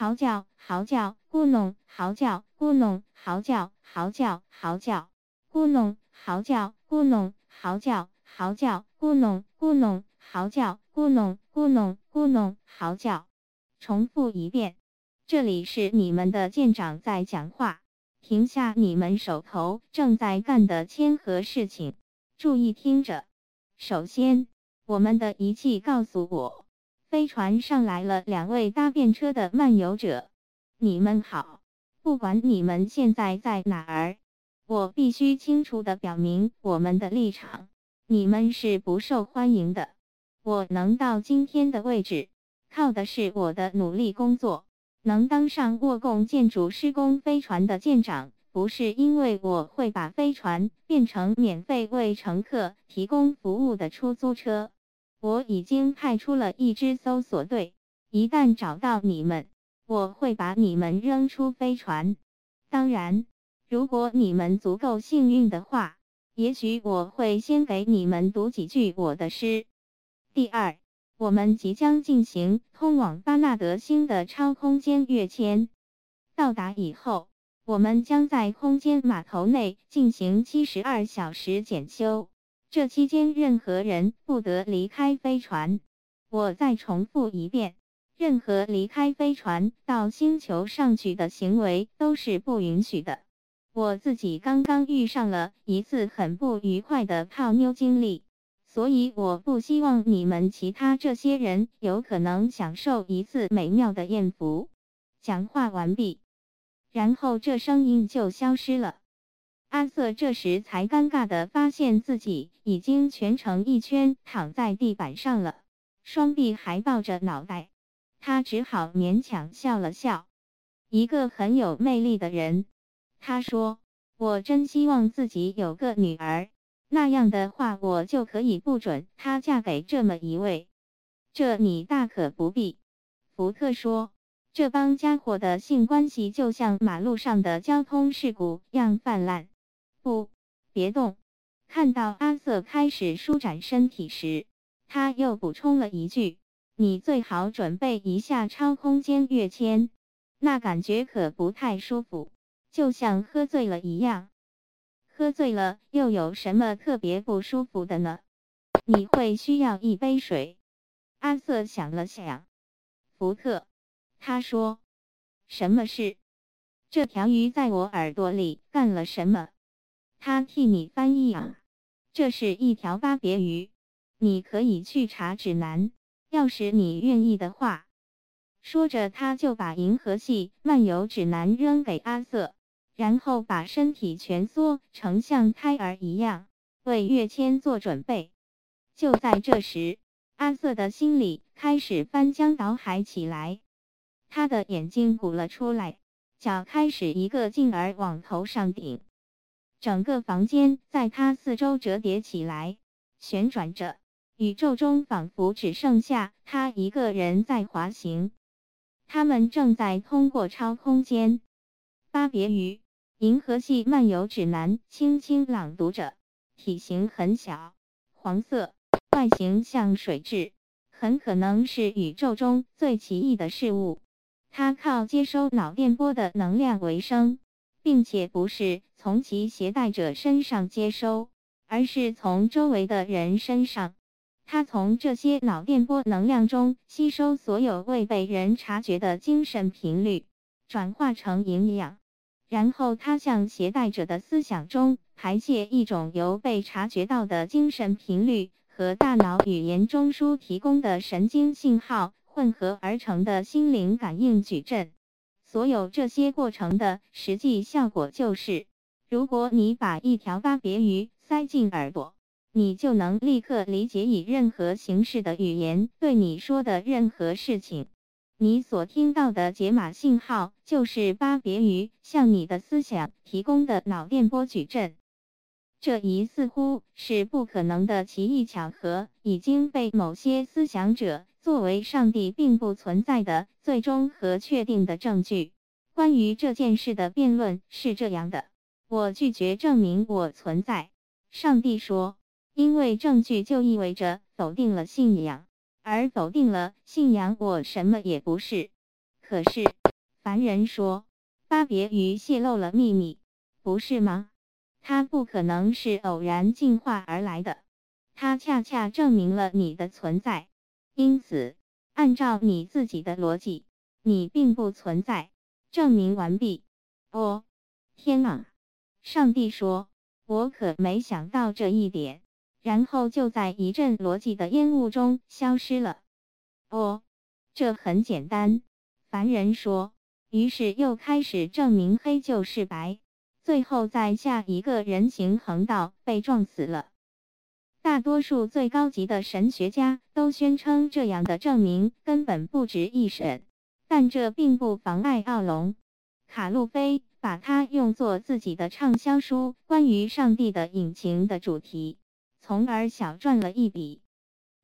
嚎叫，嚎叫，咕哝，嚎叫，咕哝，嚎叫，嚎叫，嚎叫，咕哝，嚎叫，咕哝，嚎叫，嚎叫，咕哝，咕哝，嚎叫，咕哝，咕哝，咕哝，嚎叫。重复一遍。这里是你们的舰长在讲话，停下你们手头正在干的签合事情，注意听着。首先，我们的仪器告诉我。飞船上来了两位搭便车的漫游者。你们好，不管你们现在在哪儿，我必须清楚地表明我们的立场。你们是不受欢迎的。我能到今天的位置，靠的是我的努力工作。能当上沃贡建筑施工飞船的舰长，不是因为我会把飞船变成免费为乘客提供服务的出租车。我已经派出了一支搜索队，一旦找到你们，我会把你们扔出飞船。当然，如果你们足够幸运的话，也许我会先给你们读几句我的诗。第二，我们即将进行通往巴纳德星的超空间跃迁。到达以后，我们将在空间码头内进行七十二小时检修。这期间，任何人不得离开飞船。我再重复一遍：任何离开飞船到星球上去的行为都是不允许的。我自己刚刚遇上了一次很不愉快的泡妞经历，所以我不希望你们其他这些人有可能享受一次美妙的艳福。讲话完毕，然后这声音就消失了。阿瑟这时才尴尬地发现自己已经蜷成一圈躺在地板上了，双臂还抱着脑袋。他只好勉强笑了笑。一个很有魅力的人，他说：“我真希望自己有个女儿，那样的话我就可以不准她嫁给这么一位。”这你大可不必。福特说：“这帮家伙的性关系就像马路上的交通事故样泛滥。”不，别动！看到阿瑟开始舒展身体时，他又补充了一句：“你最好准备一下超空间跃迁，那感觉可不太舒服，就像喝醉了一样。喝醉了又有什么特别不舒服的呢？你会需要一杯水。”阿瑟想了想，福特，他说：“什么事？这条鱼在我耳朵里干了什么？”他替你翻译啊，这是一条巴别鱼，你可以去查指南，要是你愿意的话。说着，他就把银河系漫游指南扔给阿瑟，然后把身体蜷缩成像胎儿一样，为跃迁做准备。就在这时，阿瑟的心里开始翻江倒海起来，他的眼睛鼓了出来，脚开始一个劲儿往头上顶。整个房间在他四周折叠起来，旋转着。宇宙中仿佛只剩下他一个人在滑行。他们正在通过超空间。巴别鱼，《银河系漫游指南》轻轻朗读着。体型很小，黄色，外形像水蛭，很可能是宇宙中最奇异的事物。它靠接收脑电波的能量为生。并且不是从其携带者身上接收，而是从周围的人身上。它从这些脑电波能量中吸收所有未被人察觉的精神频率，转化成营养，然后它向携带者的思想中排泄一种由被察觉到的精神频率和大脑语言中枢提供的神经信号混合而成的心灵感应矩阵。所有这些过程的实际效果就是，如果你把一条巴别鱼塞进耳朵，你就能立刻理解以任何形式的语言对你说的任何事情。你所听到的解码信号就是巴别鱼向你的思想提供的脑电波矩阵。这一似乎是不可能的奇异巧合，已经被某些思想者。作为上帝并不存在的最终和确定的证据，关于这件事的辩论是这样的：我拒绝证明我存在。上帝说，因为证据就意味着否定了信仰，而否定了信仰，我什么也不是。可是，凡人说，巴别鱼泄露了秘密，不是吗？它不可能是偶然进化而来的，它恰恰证明了你的存在。因此，按照你自己的逻辑，你并不存在。证明完毕。哦，天哪！上帝说：“我可没想到这一点。”然后就在一阵逻辑的烟雾中消失了。哦，这很简单。凡人说。于是又开始证明黑就是白，最后在下一个人行横道被撞死了。大多数最高级的神学家都宣称这样的证明根本不值一审，但这并不妨碍奥龙·卡路菲把它用作自己的畅销书《关于上帝的引擎》的主题，从而小赚了一笔。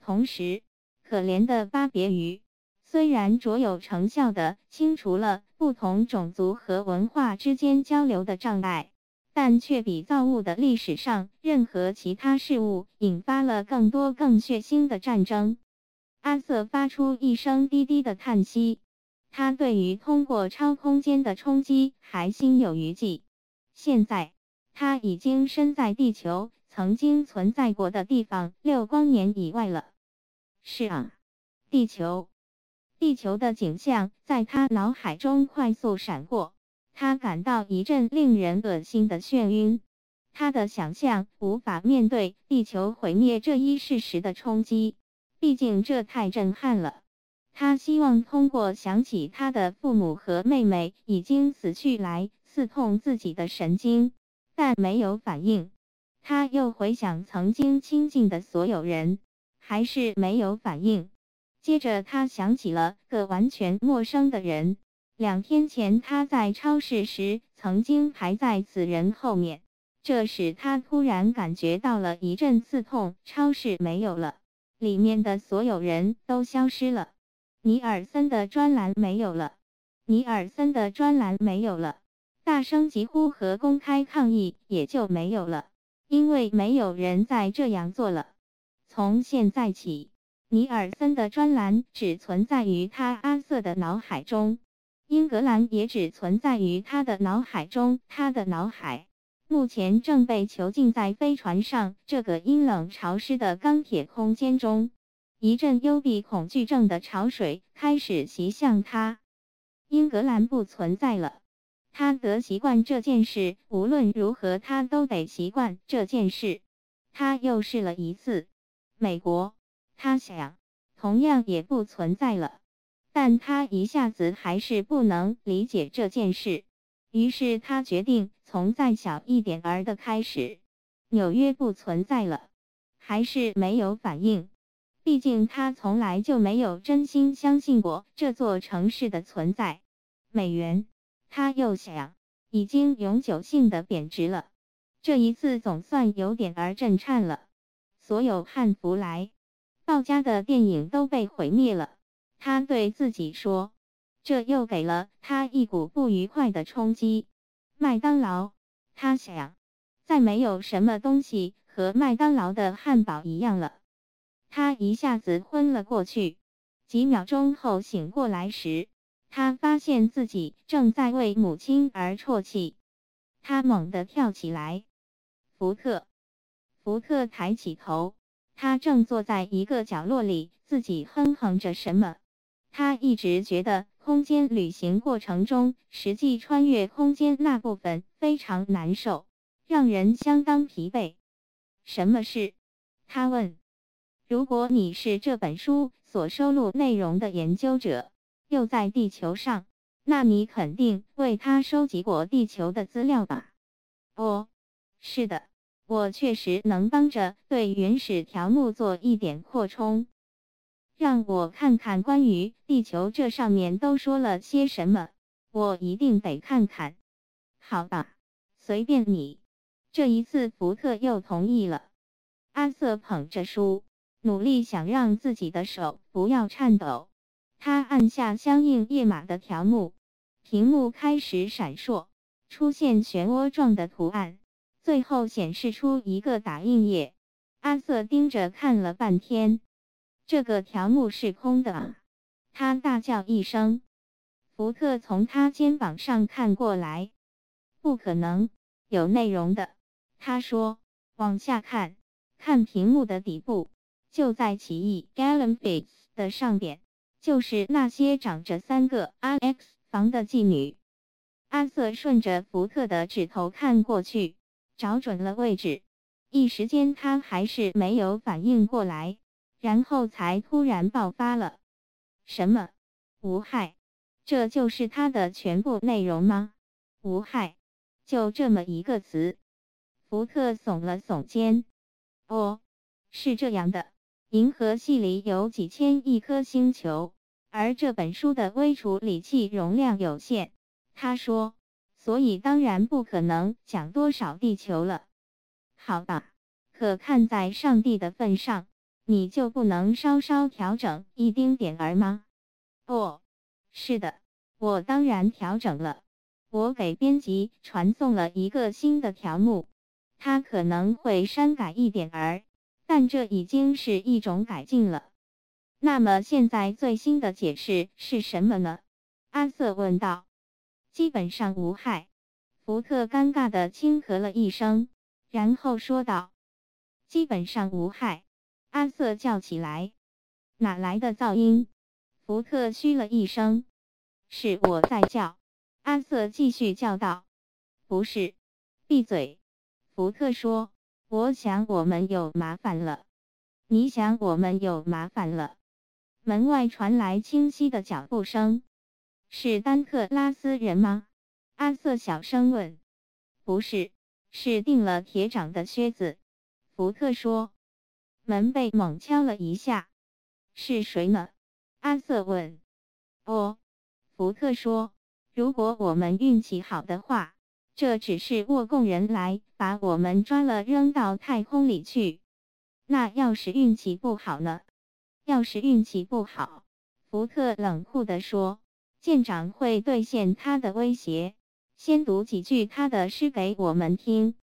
同时，可怜的巴别鱼。虽然卓有成效地清除了不同种族和文化之间交流的障碍，但却比造物的历史上任何其他事物引发了更多更血腥的战争。阿瑟发出一声低低的叹息，他对于通过超空间的冲击还心有余悸。现在，他已经身在地球曾经存在过的地方六光年以外了。是啊，地球。地球的景象在他脑海中快速闪过，他感到一阵令人恶心的眩晕。他的想象无法面对地球毁灭这一事实的冲击，毕竟这太震撼了。他希望通过想起他的父母和妹妹已经死去来刺痛自己的神经，但没有反应。他又回想曾经亲近的所有人，还是没有反应。接着，他想起了个完全陌生的人。两天前，他在超市时曾经排在此人后面，这使他突然感觉到了一阵刺痛。超市没有了，里面的所有人都消失了。尼尔森的专栏没有了，尼尔森的专栏没有了。大声疾呼和公开抗议也就没有了，因为没有人再这样做了。从现在起。尼尔森的专栏只存在于他阿瑟的脑海中，英格兰也只存在于他的脑海中。他的脑海目前正被囚禁在飞船上这个阴冷潮湿的钢铁空间中。一阵幽闭恐惧症的潮水开始袭向他。英格兰不存在了，他得习惯这件事。无论如何，他都得习惯这件事。他又试了一次，美国。他想，同样也不存在了，但他一下子还是不能理解这件事。于是他决定从再小一点儿的开始。纽约不存在了，还是没有反应。毕竟他从来就没有真心相信过这座城市的存在。美元，他又想，已经永久性的贬值了。这一次总算有点儿震颤了。所有汉服来。道家的电影都被毁灭了，他对自己说，这又给了他一股不愉快的冲击。麦当劳，他想，再没有什么东西和麦当劳的汉堡一样了。他一下子昏了过去，几秒钟后醒过来时，他发现自己正在为母亲而啜泣。他猛地跳起来，福特，福特抬起头。他正坐在一个角落里，自己哼哼着什么。他一直觉得空间旅行过程中实际穿越空间那部分非常难受，让人相当疲惫。什么事？他问。如果你是这本书所收录内容的研究者，又在地球上，那你肯定为他收集过地球的资料吧？哦，是的。我确实能帮着对原始条目做一点扩充，让我看看关于地球这上面都说了些什么。我一定得看看。好吧，随便你。这一次福特又同意了。阿瑟捧着书，努力想让自己的手不要颤抖。他按下相应页码的条目，屏幕开始闪烁，出现漩涡状的图案。最后显示出一个打印页，阿瑟盯着看了半天，这个条目是空的！他大叫一声。福特从他肩膀上看过来，不可能有内容的。他说：“往下看，看屏幕的底部，就在奇异 Galambics 的上边，就是那些长着三个 rx 房的妓女。”阿瑟顺着福特的指头看过去，找准了位置。一时间，他还是没有反应过来，然后才突然爆发了：“什么？无害？”这就是它的全部内容吗？无害，就这么一个词。福特耸了耸肩。哦，是这样的，银河系里有几千亿颗星球，而这本书的微处理器容量有限。他说，所以当然不可能讲多少地球了。好吧，可看在上帝的份上，你就不能稍稍调整一丁点儿吗？哦。是的，我当然调整了。我给编辑传送了一个新的条目，他可能会删改一点儿，但这已经是一种改进了。那么现在最新的解释是什么呢？阿瑟问道。基本上无害。福特尴尬地轻咳了一声，然后说道：“基本上无害。”阿瑟叫起来：“哪来的噪音？”福特嘘了一声。是我在叫，阿瑟继续叫道：“不是，闭嘴。”福特说：“我想我们有麻烦了。”你想我们有麻烦了？门外传来清晰的脚步声，是丹特拉斯人吗？阿瑟小声问。“不是，是钉了铁掌的靴子。”福特说。门被猛敲了一下。“是谁呢？”阿瑟问。“哦。”福特说：“如果我们运气好的话，这只是沃贡人来把我们抓了，扔到太空里去。那要是运气不好呢？要是运气不好，福特冷酷地说，舰长会兑现他的威胁，先读几句他的诗给我们听。